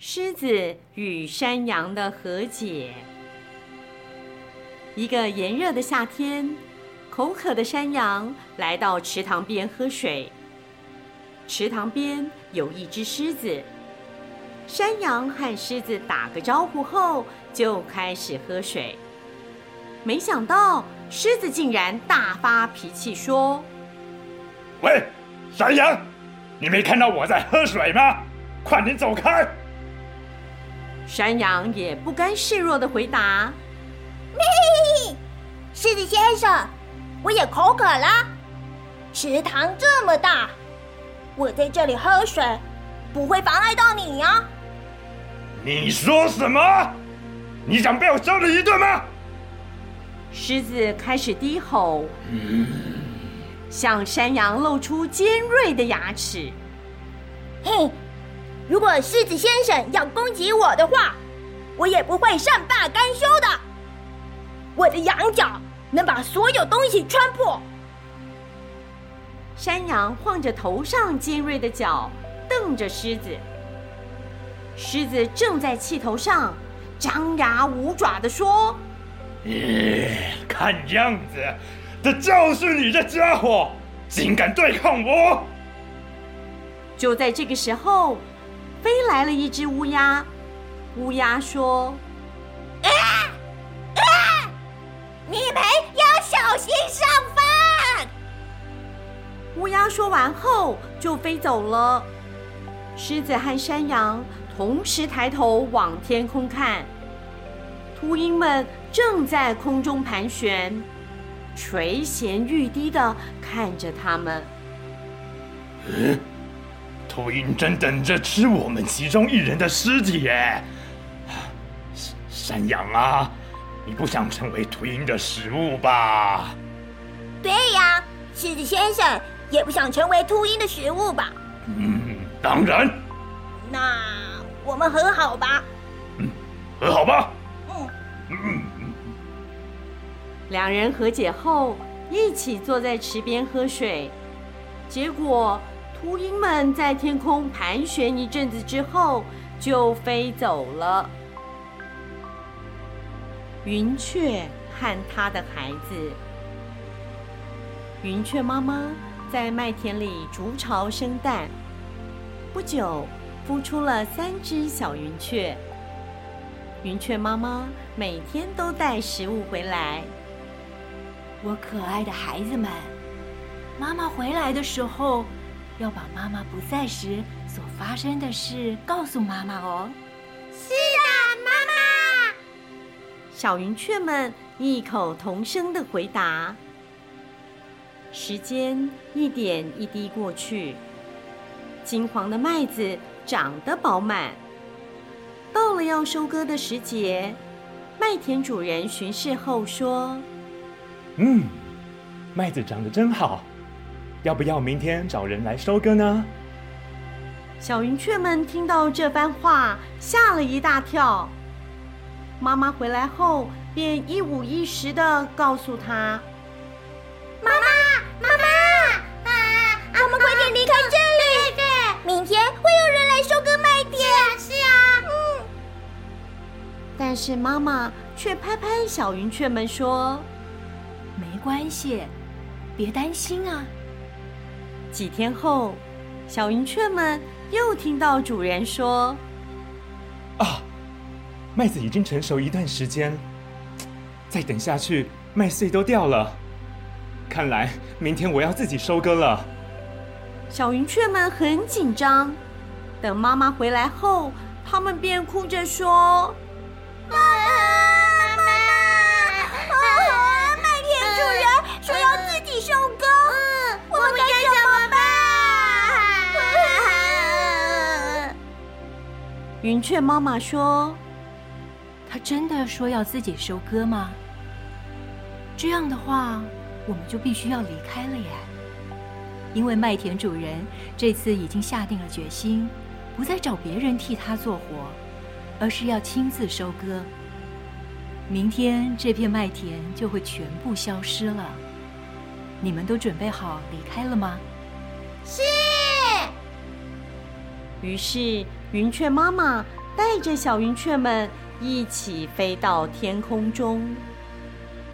狮子与山羊的和解。一个炎热的夏天，口渴的山羊来到池塘边喝水。池塘边有一只狮子，山羊和狮子打个招呼后，就开始喝水。没想到，狮子竟然大发脾气，说：“喂，山羊，你没看到我在喝水吗？快点走开！”山羊也不甘示弱的回答：“嘿，狮子先生。”我也口渴了，池塘这么大，我在这里喝水不会妨碍到你呀。你说什么？你想被我揍你一顿吗？狮子开始低吼，嗯，向山羊露出尖锐的牙齿。嘿，如果狮子先生要攻击我的话，我也不会善罢甘休的。我的羊角。能把所有东西穿破。山羊晃着头上尖锐的角，瞪着狮子。狮子正在气头上，张牙舞爪的说：“咦，看样子，这就是你这家伙，竟敢对抗我！”就在这个时候，飞来了一只乌鸦。乌鸦说。啊啊你们要小心上饭。乌鸦说完后就飞走了。狮子和山羊同时抬头往天空看，秃鹰们正在空中盘旋，垂涎欲滴地看着他们。嗯，秃鹰正等着吃我们其中一人的尸体耶。山羊啊！你不想成为秃鹰的食物吧？对呀，狮子先生也不想成为秃鹰的食物吧？嗯，当然。那我们和好吧？嗯，和好吧。嗯嗯嗯。两人和解后，一起坐在池边喝水。结果，秃鹰们在天空盘旋一阵子之后，就飞走了。云雀和它的孩子。云雀妈妈在麦田里筑巢生蛋，不久孵出了三只小云雀。云雀妈妈每天都带食物回来。我可爱的孩子们，妈妈回来的时候，要把妈妈不在时所发生的事告诉妈妈哦。是的，妈妈。小云雀们异口同声的回答。时间一点一滴过去，金黄的麦子长得饱满。到了要收割的时节，麦田主人巡视后说：“嗯，麦子长得真好，要不要明天找人来收割呢？”小云雀们听到这番话，吓了一大跳。妈妈回来后，便一五一十的告诉她：“妈妈，妈妈，啊，我们快点离开这里！对对，明天会有人来收割麦田。是啊，是啊，嗯。”但是妈妈却拍拍小云雀们说：“没关系，别担心啊。”几天后，小云雀们又听到主人说：“啊。”麦子已经成熟一段时间，再等下去，麦穗都掉了。看来明天我要自己收割了。小云雀们很紧张，等妈妈回来后，他们便哭着说：“云雀妈妈说。他真的说要自己收割吗？这样的话，我们就必须要离开了耶。因为麦田主人这次已经下定了决心，不再找别人替他做活，而是要亲自收割。明天这片麦田就会全部消失了。你们都准备好离开了吗？是。于是云雀妈妈。带着小云雀们一起飞到天空中。